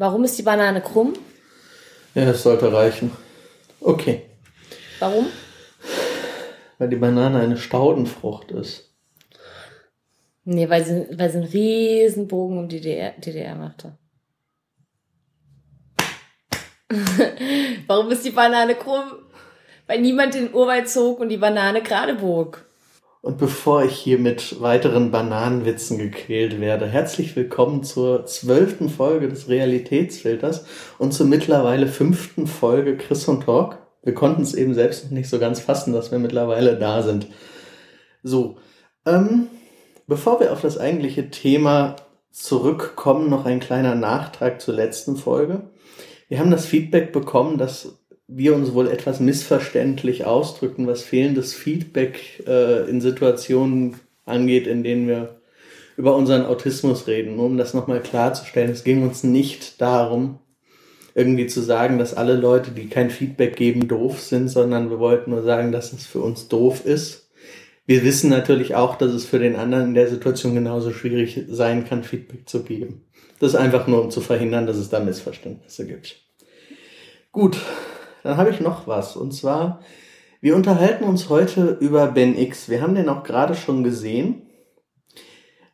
Warum ist die Banane krumm? Ja, das sollte reichen. Okay. Warum? Weil die Banane eine Staudenfrucht ist. Nee, weil sie, weil sie einen riesen Bogen um die DDR, DDR machte. Warum ist die Banane krumm? Weil niemand den Urwald zog und die Banane gerade bog. Und bevor ich hier mit weiteren Bananenwitzen gequält werde, herzlich willkommen zur zwölften Folge des Realitätsfilters und zur mittlerweile fünften Folge Chris und Talk. Wir konnten es eben selbst noch nicht so ganz fassen, dass wir mittlerweile da sind. So, ähm, bevor wir auf das eigentliche Thema zurückkommen, noch ein kleiner Nachtrag zur letzten Folge. Wir haben das Feedback bekommen, dass wir uns wohl etwas missverständlich ausdrücken, was fehlendes Feedback äh, in Situationen angeht, in denen wir über unseren Autismus reden. Nur um das nochmal klarzustellen, es ging uns nicht darum, irgendwie zu sagen, dass alle Leute, die kein Feedback geben, doof sind, sondern wir wollten nur sagen, dass es für uns doof ist. Wir wissen natürlich auch, dass es für den anderen in der Situation genauso schwierig sein kann, Feedback zu geben. Das ist einfach nur, um zu verhindern, dass es da Missverständnisse gibt. Gut, dann habe ich noch was. Und zwar, wir unterhalten uns heute über Ben X. Wir haben den auch gerade schon gesehen.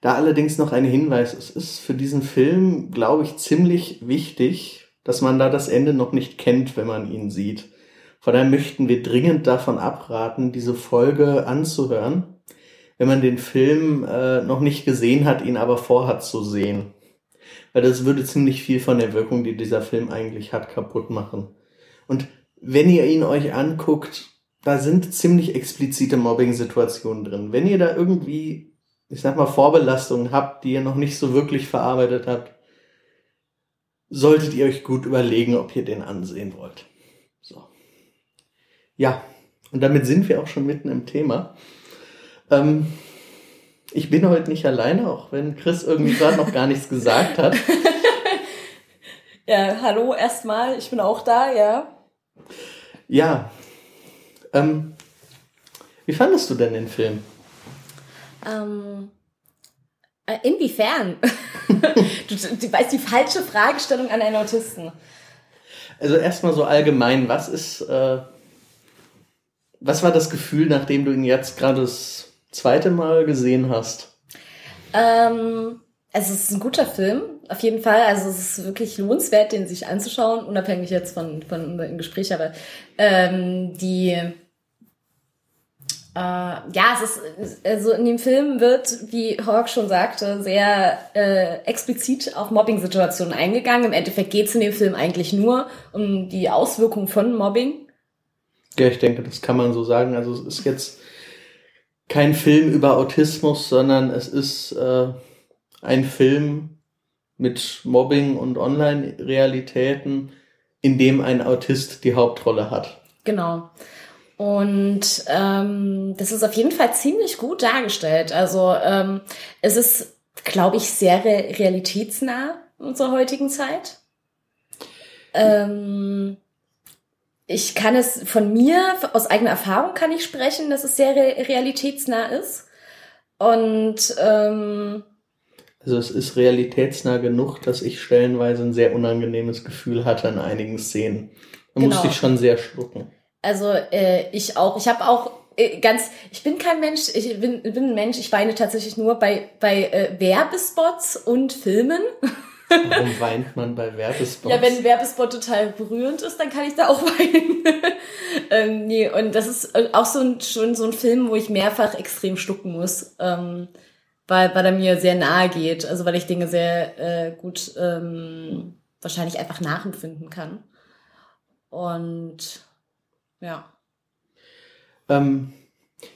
Da allerdings noch ein Hinweis. Es ist für diesen Film, glaube ich, ziemlich wichtig, dass man da das Ende noch nicht kennt, wenn man ihn sieht. Von daher möchten wir dringend davon abraten, diese Folge anzuhören, wenn man den Film äh, noch nicht gesehen hat, ihn aber vorhat zu sehen. Weil das würde ziemlich viel von der Wirkung, die dieser Film eigentlich hat, kaputt machen. Und wenn ihr ihn euch anguckt, da sind ziemlich explizite Mobbing-Situationen drin. Wenn ihr da irgendwie, ich sag mal, Vorbelastungen habt, die ihr noch nicht so wirklich verarbeitet habt, solltet ihr euch gut überlegen, ob ihr den ansehen wollt. So. Ja, und damit sind wir auch schon mitten im Thema. Ähm, ich bin heute nicht alleine, auch wenn Chris irgendwie gerade noch gar nichts gesagt hat. Ja, hallo erstmal, ich bin auch da, ja. Ja. Ähm, wie fandest du denn den Film? Ähm, äh, inwiefern? du, du weißt die falsche Fragestellung an einen Autisten. Also erstmal so allgemein, was ist, äh, was war das Gefühl, nachdem du ihn jetzt gerade das zweite Mal gesehen hast? Ähm, es ist ein guter Film, auf jeden Fall. Also es ist wirklich lohnenswert, den sich anzuschauen, unabhängig jetzt von, von unserem Gespräch. Aber ähm, die äh, ja, es ist also in dem Film wird, wie Hawk schon sagte, sehr äh, explizit auf Mobbing-Situationen eingegangen. Im Endeffekt geht es in dem Film eigentlich nur um die Auswirkungen von Mobbing. Ja, ich denke, das kann man so sagen. Also es ist jetzt kein Film über Autismus, sondern es ist äh, ein Film mit Mobbing und Online-Realitäten, in dem ein Autist die Hauptrolle hat. Genau. Und ähm, das ist auf jeden Fall ziemlich gut dargestellt. Also ähm, es ist, glaube ich, sehr re realitätsnah in unserer heutigen Zeit. Ähm, ich kann es von mir, aus eigener Erfahrung kann ich sprechen, dass es sehr re realitätsnah ist. Und ähm, also es ist realitätsnah genug, dass ich stellenweise ein sehr unangenehmes Gefühl hatte in einigen Szenen. Da genau. musste ich schon sehr schlucken. Also äh, ich auch. Ich habe auch äh, ganz, ich bin kein Mensch, ich bin, bin ein Mensch, ich weine tatsächlich nur bei, bei äh, Werbespots und Filmen. Warum weint man bei Werbespots? Ja, wenn ein Werbespot total berührend ist, dann kann ich da auch weinen. ähm, nee, und das ist äh, auch so ein, schon so ein Film, wo ich mehrfach extrem schlucken muss. Ähm, weil, weil er mir sehr nahe geht. Also weil ich Dinge sehr äh, gut ähm, wahrscheinlich einfach nachempfinden kann. Und ja. Ähm,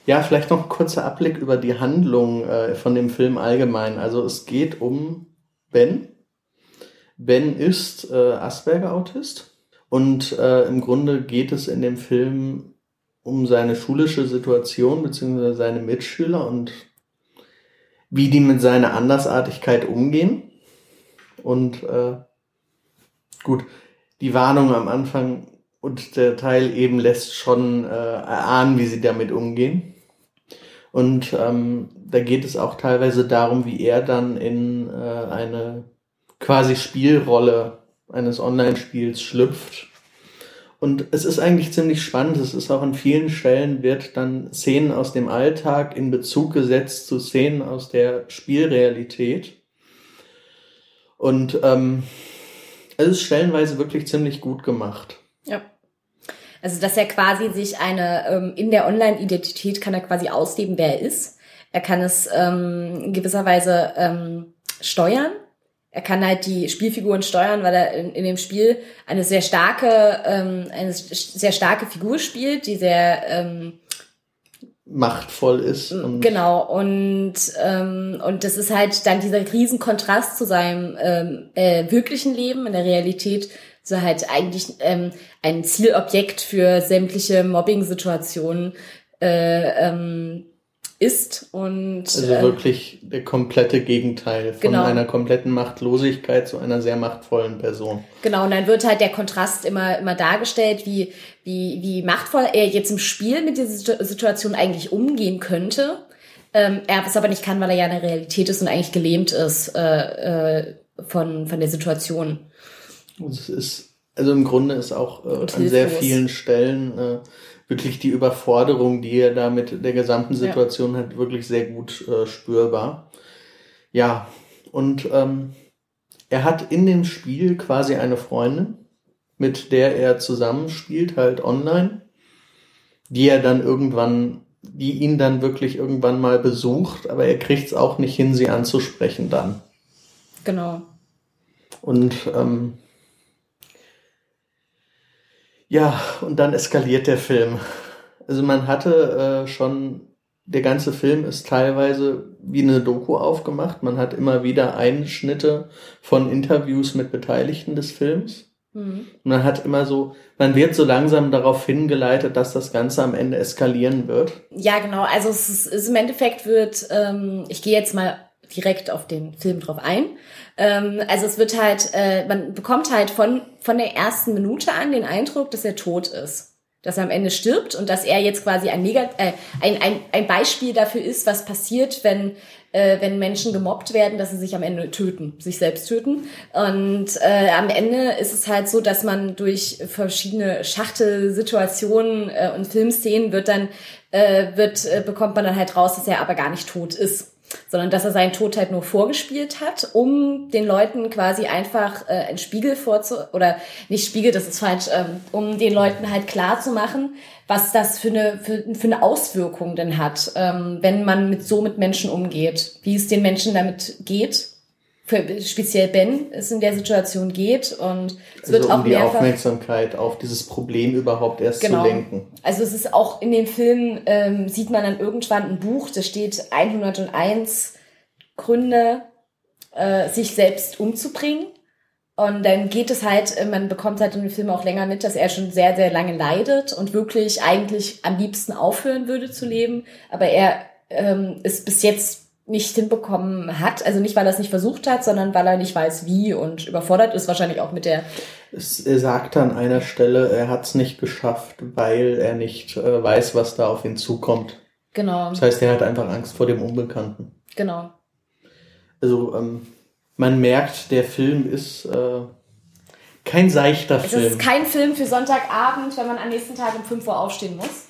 ja, vielleicht noch ein kurzer Abblick über die Handlung äh, von dem Film allgemein. Also es geht um Ben. Ben ist äh, Asperger-Autist und äh, im Grunde geht es in dem Film um seine schulische Situation beziehungsweise seine Mitschüler und wie die mit seiner Andersartigkeit umgehen. Und äh, gut, die Warnung am Anfang und der Teil eben lässt schon äh, erahnen, wie sie damit umgehen. Und ähm, da geht es auch teilweise darum, wie er dann in äh, eine quasi Spielrolle eines Online-Spiels schlüpft. Und es ist eigentlich ziemlich spannend. Es ist auch an vielen Stellen wird dann Szenen aus dem Alltag in Bezug gesetzt zu Szenen aus der Spielrealität. Und ähm, es ist stellenweise wirklich ziemlich gut gemacht. Ja. Also, dass er quasi sich eine, ähm, in der Online-Identität kann er quasi ausleben, wer er ist. Er kann es ähm, in gewisser Weise ähm, steuern. Er kann halt die Spielfiguren steuern, weil er in, in dem Spiel eine sehr starke, ähm, eine sehr starke Figur spielt, die sehr ähm, machtvoll ist. Und genau, und, ähm, und das ist halt dann dieser Riesenkontrast zu seinem ähm, äh, wirklichen Leben in der Realität, so halt eigentlich ähm, ein Zielobjekt für sämtliche Mobbing-Situationen äh, ähm, ist und also äh, wirklich der komplette Gegenteil von genau. einer kompletten Machtlosigkeit zu einer sehr machtvollen Person. Genau, und dann wird halt der Kontrast immer immer dargestellt, wie wie wie machtvoll er jetzt im Spiel mit dieser Situation eigentlich umgehen könnte. Ähm, er es aber nicht kann, weil er ja in der Realität ist und eigentlich gelähmt ist äh, äh, von von der Situation. Es ist also im Grunde ist auch äh, an sehr vielen Stellen äh, wirklich die Überforderung, die er da mit der gesamten Situation ja. hat, wirklich sehr gut äh, spürbar. Ja, und ähm, er hat in dem Spiel quasi eine Freundin, mit der er zusammenspielt, halt online, die er dann irgendwann, die ihn dann wirklich irgendwann mal besucht, aber er kriegt es auch nicht hin, sie anzusprechen dann. Genau. Und ähm, ja, und dann eskaliert der Film. Also man hatte äh, schon, der ganze Film ist teilweise wie eine Doku aufgemacht. Man hat immer wieder Einschnitte von Interviews mit Beteiligten des Films. Mhm. Man hat immer so, man wird so langsam darauf hingeleitet, dass das Ganze am Ende eskalieren wird. Ja, genau. Also es ist, es im Endeffekt wird, ähm, ich gehe jetzt mal direkt auf den Film drauf ein. Ähm, also es wird halt, äh, man bekommt halt von, von der ersten Minute an den Eindruck, dass er tot ist. Dass er am Ende stirbt und dass er jetzt quasi ein, Negat äh, ein, ein, ein Beispiel dafür ist, was passiert, wenn, äh, wenn Menschen gemobbt werden, dass sie sich am Ende töten, sich selbst töten. Und äh, am Ende ist es halt so, dass man durch verschiedene Schachtelsituationen äh, und Filmszenen wird dann, äh, wird, äh, bekommt man dann halt raus, dass er aber gar nicht tot ist sondern dass er seinen Tod halt nur vorgespielt hat, um den Leuten quasi einfach äh, einen Spiegel vorzu oder nicht Spiegel, das ist falsch, ähm, um den Leuten halt klar zu machen, was das für eine für, für eine Auswirkung denn hat, ähm, wenn man mit so mit Menschen umgeht, wie es den Menschen damit geht für speziell Ben es in der Situation geht und es also wird um auch die Aufmerksamkeit auf dieses Problem überhaupt erst genau. zu lenken. Also es ist auch in dem Film ähm, sieht man dann irgendwann ein Buch, da steht 101 Gründe, äh, sich selbst umzubringen. Und dann geht es halt, äh, man bekommt halt in dem Film auch länger mit, dass er schon sehr, sehr lange leidet und wirklich eigentlich am liebsten aufhören würde zu leben. Aber er ähm, ist bis jetzt nicht hinbekommen hat. Also nicht, weil er es nicht versucht hat, sondern weil er nicht weiß, wie und überfordert ist wahrscheinlich auch mit der. Es, er sagt an einer Stelle, er hat es nicht geschafft, weil er nicht äh, weiß, was da auf ihn zukommt. Genau. Das heißt, er hat einfach Angst vor dem Unbekannten. Genau. Also ähm, man merkt, der Film ist äh, kein seichter es Film. Es ist kein Film für Sonntagabend, wenn man am nächsten Tag um 5 Uhr aufstehen muss.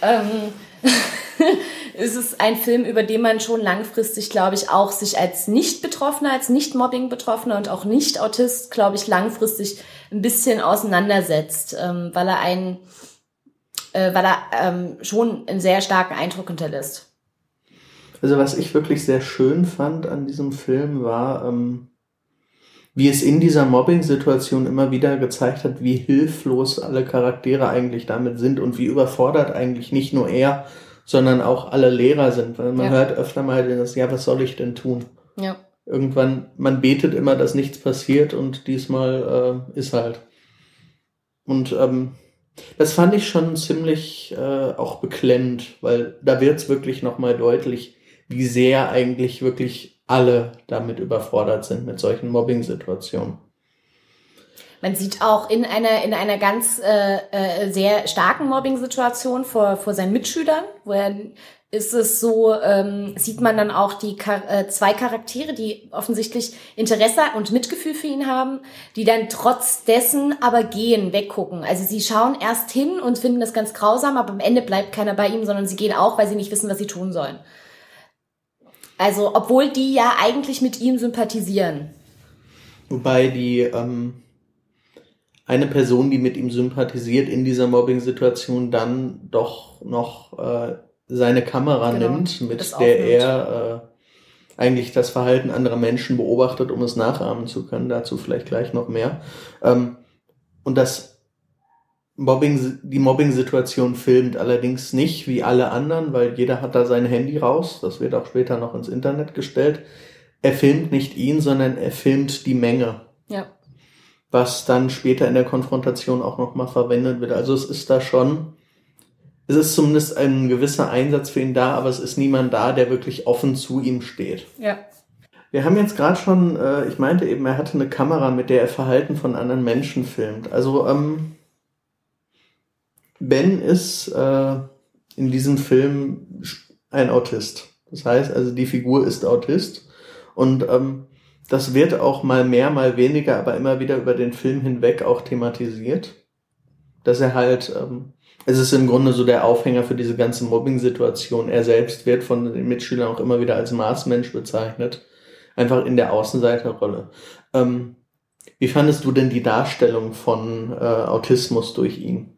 Ähm, es ist ein Film, über den man schon langfristig, glaube ich, auch sich als Nicht-Betroffener, als Nicht-Mobbing-Betroffener und auch Nicht-Autist, glaube ich, langfristig ein bisschen auseinandersetzt, ähm, weil er einen, äh, weil er ähm, schon einen sehr starken Eindruck hinterlässt. Also was ich wirklich sehr schön fand an diesem Film war, ähm, wie es in dieser Mobbing-Situation immer wieder gezeigt hat, wie hilflos alle Charaktere eigentlich damit sind und wie überfordert eigentlich nicht nur er, sondern auch alle Lehrer sind. Weil man ja. hört öfter mal das, ja, was soll ich denn tun? Ja. Irgendwann, man betet immer, dass nichts passiert und diesmal äh, ist halt. Und ähm, das fand ich schon ziemlich äh, auch beklemmend, weil da wird's wirklich nochmal deutlich, wie sehr eigentlich wirklich alle damit überfordert sind mit solchen Mobbing-Situationen. Man sieht auch in einer in einer ganz äh, äh, sehr starken Mobbing-Situation vor vor seinen Mitschülern, wo er ist es so, ähm, sieht man dann auch die äh, zwei Charaktere, die offensichtlich Interesse und Mitgefühl für ihn haben, die dann trotz dessen aber gehen, weggucken. Also sie schauen erst hin und finden das ganz grausam, aber am Ende bleibt keiner bei ihm, sondern sie gehen auch, weil sie nicht wissen, was sie tun sollen. Also, obwohl die ja eigentlich mit ihm sympathisieren. Wobei die ähm, eine Person, die mit ihm sympathisiert in dieser Mobbing-Situation, dann doch noch äh, seine Kamera genau, nimmt, mit der er äh, eigentlich das Verhalten anderer Menschen beobachtet, um es nachahmen zu können. Dazu vielleicht gleich noch mehr. Ähm, und das Mobbing, die Mobbing-Situation filmt allerdings nicht wie alle anderen, weil jeder hat da sein Handy raus. Das wird auch später noch ins Internet gestellt er filmt nicht ihn, sondern er filmt die Menge. Ja. Was dann später in der Konfrontation auch nochmal verwendet wird. Also es ist da schon, es ist zumindest ein gewisser Einsatz für ihn da, aber es ist niemand da, der wirklich offen zu ihm steht. Ja. Wir haben jetzt gerade schon, äh, ich meinte eben, er hatte eine Kamera, mit der er Verhalten von anderen Menschen filmt. Also ähm, Ben ist äh, in diesem Film ein Autist. Das heißt also, die Figur ist Autist und ähm, das wird auch mal mehr, mal weniger, aber immer wieder über den Film hinweg auch thematisiert. Dass er halt, ähm, es ist im Grunde so der Aufhänger für diese ganze Mobbing-Situation. Er selbst wird von den Mitschülern auch immer wieder als Maßmensch bezeichnet. Einfach in der Außenseiterrolle. Ähm, wie fandest du denn die Darstellung von äh, Autismus durch ihn?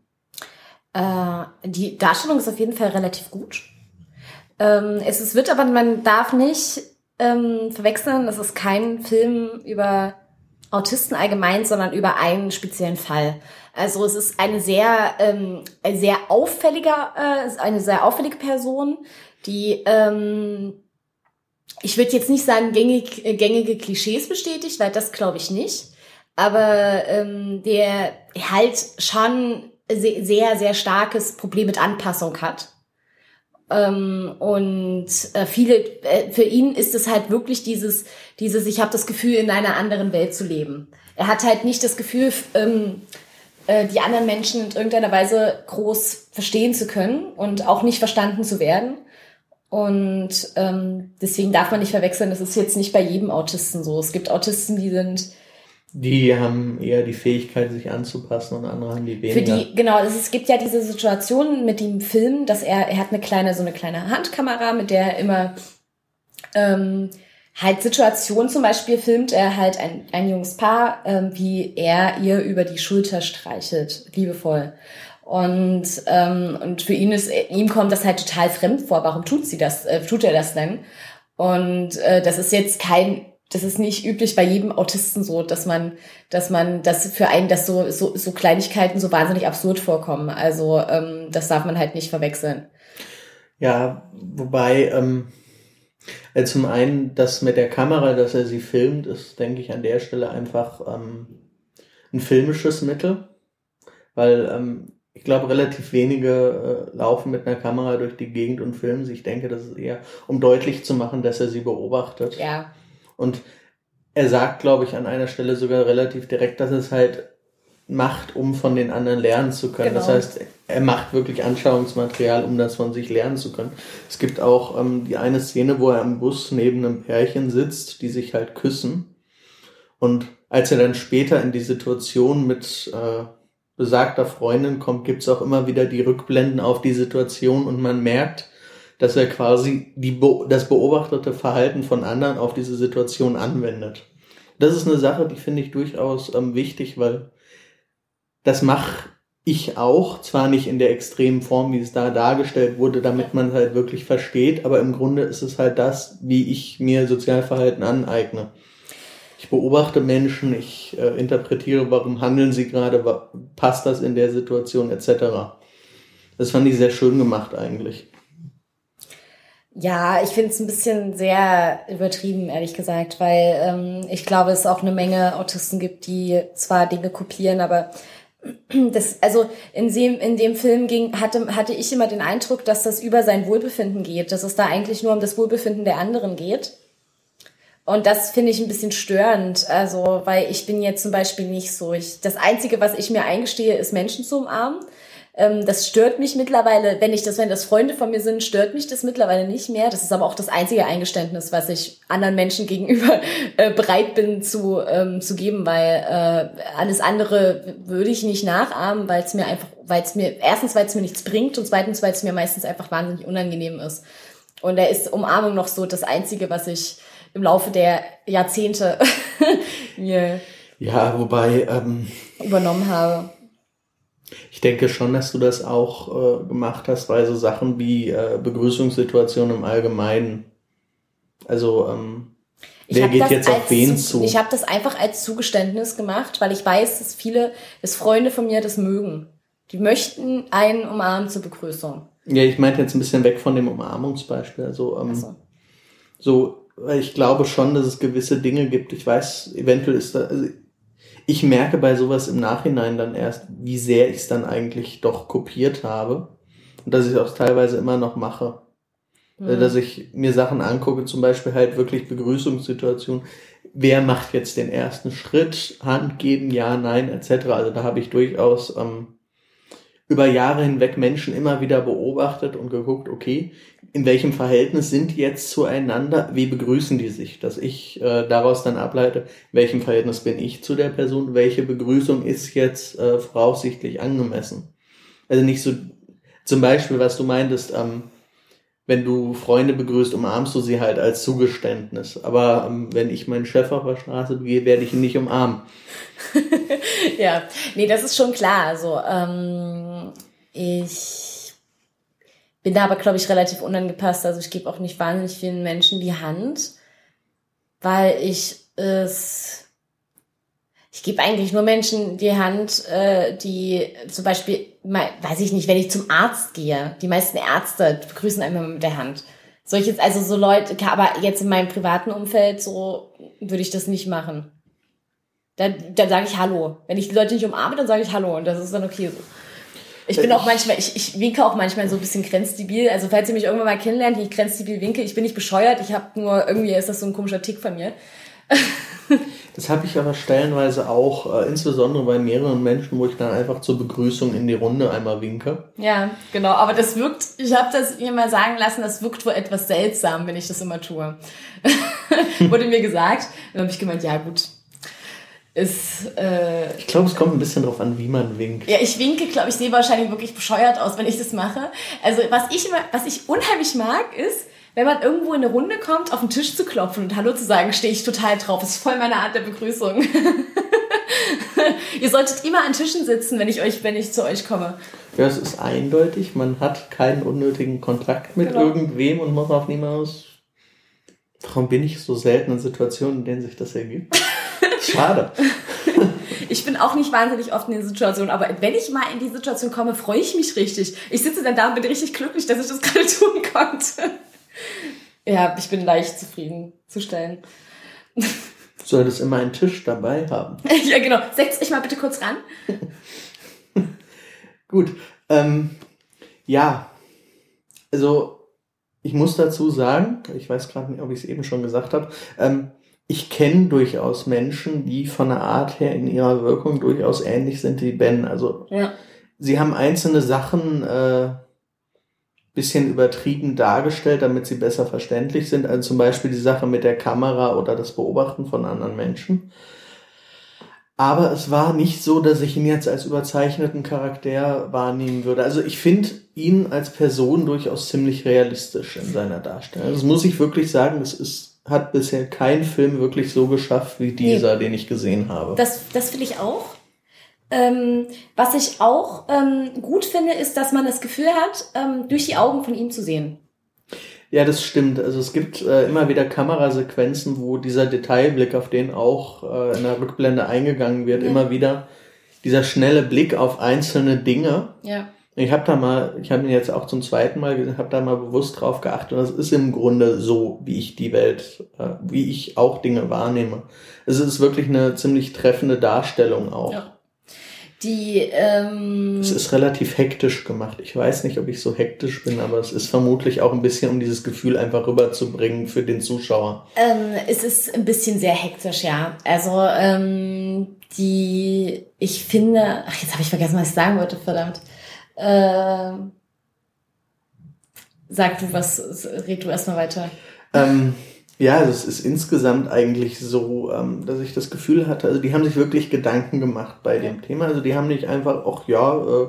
Äh, die Darstellung ist auf jeden Fall relativ gut. Ähm, es, es wird aber, man darf nicht ähm, verwechseln. Das ist kein Film über Autisten allgemein, sondern über einen speziellen Fall. Also es ist eine sehr, ähm, sehr auffälliger, äh, eine sehr auffällige Person, die ähm, ich würde jetzt nicht sagen gängig, äh, gängige Klischees bestätigt, weil das glaube ich nicht. Aber ähm, der halt schon sehr, sehr starkes Problem mit Anpassung hat. Ähm, und äh, viele, äh, für ihn ist es halt wirklich dieses, dieses, ich habe das Gefühl, in einer anderen Welt zu leben. Er hat halt nicht das Gefühl, ähm, äh, die anderen Menschen in irgendeiner Weise groß verstehen zu können und auch nicht verstanden zu werden. Und ähm, deswegen darf man nicht verwechseln, das ist jetzt nicht bei jedem Autisten so. Es gibt Autisten, die sind die haben eher die Fähigkeit, sich anzupassen und andere haben die weniger. Für die, genau, es gibt ja diese Situation mit dem Film, dass er, er hat eine kleine, so eine kleine Handkamera, mit der er immer ähm, halt Situationen zum Beispiel filmt er halt ein, ein junges Paar, ähm, wie er ihr über die Schulter streichelt, liebevoll. Und, ähm, und für ihn ist, ihm kommt das halt total fremd vor. Warum tut sie das, äh, tut er das denn? Und äh, das ist jetzt kein das ist nicht üblich bei jedem Autisten so, dass man, dass man, dass für einen das so, so, so Kleinigkeiten so wahnsinnig absurd vorkommen. Also ähm, das darf man halt nicht verwechseln. Ja, wobei ähm, also zum einen das mit der Kamera, dass er sie filmt, ist, denke ich, an der Stelle einfach ähm, ein filmisches Mittel, weil ähm, ich glaube, relativ wenige äh, laufen mit einer Kamera durch die Gegend und filmen sie. Ich denke, das ist eher, um deutlich zu machen, dass er sie beobachtet. Ja. Und er sagt, glaube ich, an einer Stelle sogar relativ direkt, dass es halt macht, um von den anderen lernen zu können. Genau. Das heißt, er macht wirklich Anschauungsmaterial, um das von sich lernen zu können. Es gibt auch ähm, die eine Szene, wo er im Bus neben einem Pärchen sitzt, die sich halt küssen. Und als er dann später in die Situation mit äh, besagter Freundin kommt, gibt's auch immer wieder die Rückblenden auf die Situation und man merkt, dass er quasi die, das beobachtete Verhalten von anderen auf diese Situation anwendet. Das ist eine Sache, die finde ich durchaus ähm, wichtig, weil das mache ich auch, zwar nicht in der extremen Form, wie es da dargestellt wurde, damit man es halt wirklich versteht, aber im Grunde ist es halt das, wie ich mir Sozialverhalten aneigne. Ich beobachte Menschen, ich äh, interpretiere, warum handeln sie gerade, passt das in der Situation etc. Das fand ich sehr schön gemacht eigentlich. Ja, ich finde es ein bisschen sehr übertrieben, ehrlich gesagt, weil ähm, ich glaube, es auch eine Menge Autisten gibt, die zwar Dinge kopieren, aber das, also in dem, in dem Film ging, hatte, hatte ich immer den Eindruck, dass das über sein Wohlbefinden geht, dass es da eigentlich nur um das Wohlbefinden der anderen geht. Und das finde ich ein bisschen störend, also, weil ich bin jetzt zum Beispiel nicht so. Ich, das Einzige, was ich mir eingestehe, ist Menschen zu umarmen. Ähm, das stört mich mittlerweile, wenn ich das, wenn das Freunde von mir sind, stört mich das mittlerweile nicht mehr. Das ist aber auch das einzige Eingeständnis, was ich anderen Menschen gegenüber äh, bereit bin zu, ähm, zu geben, weil äh, alles andere würde ich nicht nachahmen, weil es mir einfach, weil es mir, erstens, weil es mir nichts bringt und zweitens, weil es mir meistens einfach wahnsinnig unangenehm ist. Und da ist Umarmung noch so das Einzige, was ich im Laufe der Jahrzehnte mir ja, wobei ähm, übernommen habe. Ich denke schon, dass du das auch äh, gemacht hast, weil so Sachen wie äh, Begrüßungssituationen im Allgemeinen, also ähm, wer geht jetzt auf wen zu? Ich habe das einfach als Zugeständnis gemacht, weil ich weiß, dass viele, dass Freunde von mir das mögen. Die möchten einen umarmen zur Begrüßung. Ja, ich meinte jetzt ein bisschen weg von dem Umarmungsbeispiel. Also, ähm, so. so, weil ich glaube schon, dass es gewisse Dinge gibt. Ich weiß, eventuell ist da, also ich merke bei sowas im Nachhinein dann erst, wie sehr ich es dann eigentlich doch kopiert habe. Und dass ich es auch teilweise immer noch mache. Mhm. Dass ich mir Sachen angucke, zum Beispiel halt wirklich Begrüßungssituationen. Wer macht jetzt den ersten Schritt? Hand geben, ja, nein, etc. Also da habe ich durchaus ähm, über Jahre hinweg Menschen immer wieder beobachtet und geguckt, okay, in welchem Verhältnis sind die jetzt zueinander, wie begrüßen die sich, dass ich äh, daraus dann ableite, welchem Verhältnis bin ich zu der Person, welche Begrüßung ist jetzt äh, voraussichtlich angemessen. Also nicht so, zum Beispiel, was du meintest, ähm, wenn du Freunde begrüßt, umarmst du sie halt als Zugeständnis. Aber ähm, wenn ich meinen Chef auf der Straße begehe, werde ich ihn nicht umarmen. ja, nee, das ist schon klar. Also ähm, ich bin da aber, glaube ich, relativ unangepasst. Also ich gebe auch nicht wahnsinnig vielen Menschen die Hand, weil ich es ich gebe eigentlich nur Menschen die Hand, äh, die zum Beispiel, weiß ich nicht, wenn ich zum Arzt gehe, die meisten Ärzte begrüßen einmal mit der Hand. Soll ich jetzt also so Leute, aber jetzt in meinem privaten Umfeld so würde ich das nicht machen. Dann, dann sage ich Hallo. Wenn ich die Leute nicht umarme, dann sage ich Hallo und das ist dann okay so. Ich bin auch manchmal, ich, ich winke auch manchmal so ein bisschen grenzdebil. Also falls ihr mich irgendwann mal kennenlernt, ich grenzdebil winke, ich bin nicht bescheuert, ich habe nur, irgendwie ist das so ein komischer Tick von mir. das habe ich aber stellenweise auch, äh, insbesondere bei mehreren Menschen, wo ich dann einfach zur Begrüßung in die Runde einmal winke. Ja, genau. Aber das wirkt, ich habe das mir mal sagen lassen, das wirkt wohl etwas seltsam, wenn ich das immer tue. Wurde mir gesagt. Dann habe ich gemeint, ja gut, ist. Äh, ich glaube, es kommt ein bisschen drauf an, wie man winkt. Ja, ich winke, glaube ich, sehe wahrscheinlich wirklich bescheuert aus, wenn ich das mache. Also was ich immer, was ich unheimlich mag, ist, wenn man irgendwo in eine Runde kommt, auf den Tisch zu klopfen und Hallo zu sagen, stehe ich total drauf. Das ist voll meine Art der Begrüßung. Ihr solltet immer an Tischen sitzen, wenn ich euch, wenn ich zu euch komme. Ja, es ist eindeutig. Man hat keinen unnötigen Kontakt mit genau. irgendwem und muss auf niemals. Warum bin ich so selten in Situationen, in denen sich das ergibt? Schade. ich bin auch nicht wahnsinnig oft in den Situationen, aber wenn ich mal in die Situation komme, freue ich mich richtig. Ich sitze dann da und bin richtig glücklich, dass ich das gerade tun konnte. Ja, ich bin leicht zufriedenzustellen. Du solltest immer einen Tisch dabei haben. ja, genau. Setz dich mal bitte kurz ran. Gut. Ähm, ja, also ich muss dazu sagen, ich weiß gerade nicht, ob ich es eben schon gesagt habe, ähm, ich kenne durchaus Menschen, die von der Art her in ihrer Wirkung durchaus ähnlich sind wie Ben. Also ja. sie haben einzelne Sachen äh, bisschen übertrieben dargestellt, damit sie besser verständlich sind. Also zum Beispiel die Sache mit der Kamera oder das Beobachten von anderen Menschen. Aber es war nicht so, dass ich ihn jetzt als überzeichneten Charakter wahrnehmen würde. Also ich finde ihn als Person durchaus ziemlich realistisch in seiner Darstellung. Das muss ich wirklich sagen, das ist hat bisher kein Film wirklich so geschafft wie dieser, nee. den ich gesehen habe. Das, das finde ich auch. Ähm, was ich auch ähm, gut finde, ist, dass man das Gefühl hat, ähm, durch die Augen von ihm zu sehen. Ja, das stimmt. Also es gibt äh, immer wieder Kamerasequenzen, wo dieser Detailblick, auf den auch äh, in der Rückblende eingegangen wird, ja. immer wieder dieser schnelle Blick auf einzelne Dinge. Ja. Ich habe da mal, ich habe ihn jetzt auch zum zweiten Mal gesehen, habe da mal bewusst drauf geachtet. Und das ist im Grunde so, wie ich die Welt, äh, wie ich auch Dinge wahrnehme. Es ist wirklich eine ziemlich treffende Darstellung auch. Ja. Die, ähm, Es ist relativ hektisch gemacht. Ich weiß nicht, ob ich so hektisch bin, aber es ist vermutlich auch ein bisschen, um dieses Gefühl einfach rüberzubringen für den Zuschauer. Ähm, es ist ein bisschen sehr hektisch, ja. Also, ähm, die, ich finde, ach, jetzt habe ich vergessen, was ich sagen wollte, verdammt. Äh, sag du was, red du erstmal weiter. Ähm, ja, also es ist insgesamt eigentlich so, ähm, dass ich das Gefühl hatte, also die haben sich wirklich Gedanken gemacht bei dem Thema. Also die haben nicht einfach, ach ja, äh,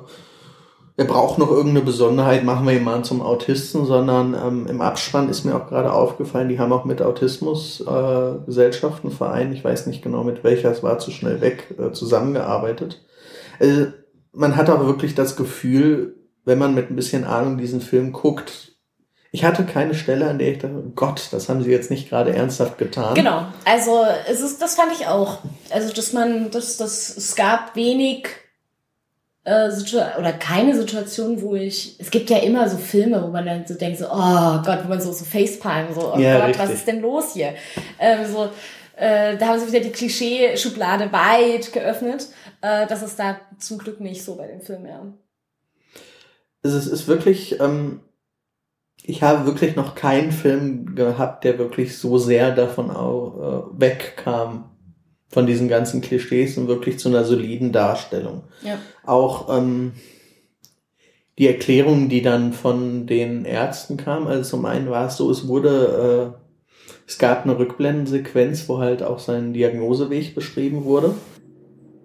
er braucht noch irgendeine Besonderheit, machen wir ihn mal zum Autisten, sondern ähm, im Abspann ist mir auch gerade aufgefallen, die haben auch mit Autismus äh, Gesellschaften, ich weiß nicht genau mit welcher, es war zu schnell weg, äh, zusammengearbeitet. Also, man hat auch wirklich das Gefühl, wenn man mit ein bisschen Ahnung diesen Film guckt, ich hatte keine Stelle, an der ich dachte, oh Gott, das haben sie jetzt nicht gerade ernsthaft getan. Genau, also es ist, das fand ich auch. Also, dass man, dass, dass es gab wenig äh, oder keine Situation, wo ich, es gibt ja immer so Filme, wo man dann so denkt, so, oh Gott, wo man so, so Facepalm, so, oh ja, Gott, richtig. was ist denn los hier? Ähm, so, äh, da haben sie wieder die Klischee-Schublade weit geöffnet. Äh, das ist da zum Glück nicht so bei dem Film, ja. Es ist, ist wirklich, ähm, ich habe wirklich noch keinen Film gehabt, der wirklich so sehr davon auch, äh, wegkam, von diesen ganzen Klischees und wirklich zu einer soliden Darstellung. Ja. Auch ähm, die Erklärung, die dann von den Ärzten kam, also zum einen war es so, es wurde, äh, es gab eine Rückblendensequenz, wo halt auch sein Diagnoseweg beschrieben wurde.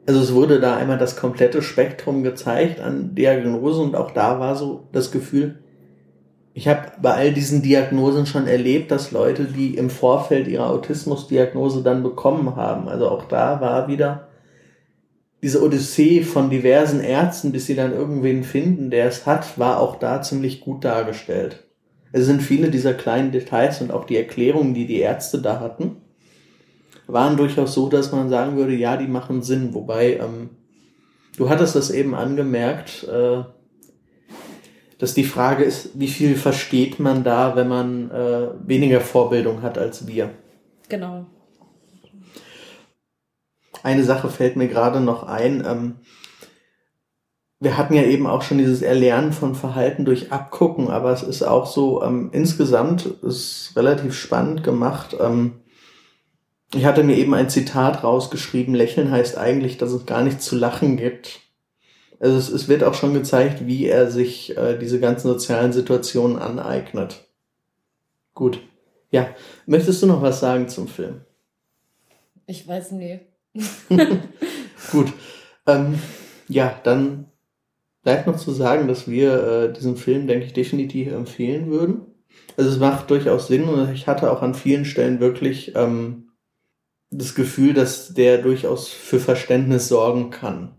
Also es wurde da einmal das komplette Spektrum gezeigt an Diagnose und auch da war so das Gefühl, ich habe bei all diesen Diagnosen schon erlebt, dass Leute, die im Vorfeld ihre Autismusdiagnose dann bekommen haben, also auch da war wieder diese Odyssee von diversen Ärzten, bis sie dann irgendwen finden, der es hat, war auch da ziemlich gut dargestellt. Es sind viele dieser kleinen Details und auch die Erklärungen, die die Ärzte da hatten, waren durchaus so, dass man sagen würde, ja, die machen Sinn. Wobei, ähm, du hattest das eben angemerkt, äh, dass die Frage ist, wie viel versteht man da, wenn man äh, weniger Vorbildung hat als wir. Genau. Eine Sache fällt mir gerade noch ein. Ähm, wir hatten ja eben auch schon dieses Erlernen von Verhalten durch Abgucken, aber es ist auch so, ähm, insgesamt ist relativ spannend gemacht. Ähm, ich hatte mir eben ein Zitat rausgeschrieben, Lächeln heißt eigentlich, dass es gar nichts zu lachen gibt. Also es, es wird auch schon gezeigt, wie er sich äh, diese ganzen sozialen Situationen aneignet. Gut. Ja. Möchtest du noch was sagen zum Film? Ich weiß nie. Gut. Ähm, ja, dann bleibt noch zu sagen, dass wir äh, diesen Film, denke ich, definitiv empfehlen würden. Also es macht durchaus Sinn und ich hatte auch an vielen Stellen wirklich ähm, das Gefühl, dass der durchaus für Verständnis sorgen kann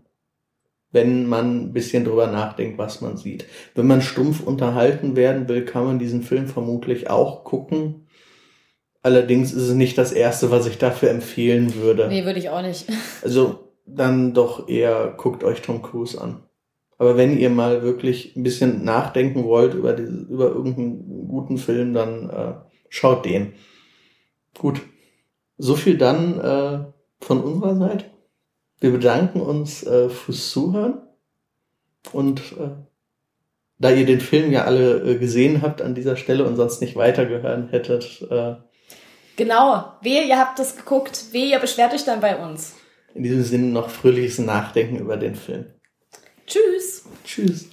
wenn man ein bisschen drüber nachdenkt, was man sieht. Wenn man stumpf unterhalten werden will, kann man diesen Film vermutlich auch gucken. Allerdings ist es nicht das erste, was ich dafür empfehlen würde. Nee, würde ich auch nicht. Also dann doch eher guckt euch Tom Cruise an. Aber wenn ihr mal wirklich ein bisschen nachdenken wollt über, die, über irgendeinen guten Film, dann äh, schaut den. Gut. So viel dann äh, von unserer Seite. Wir bedanken uns äh, fürs Zuhören und äh, da ihr den Film ja alle äh, gesehen habt an dieser Stelle und sonst nicht weitergehört hättet. Äh, genau, wehe, ihr habt das geguckt, wehe, ihr beschwert euch dann bei uns. In diesem Sinne noch fröhliches Nachdenken über den Film. Tschüss. Tschüss.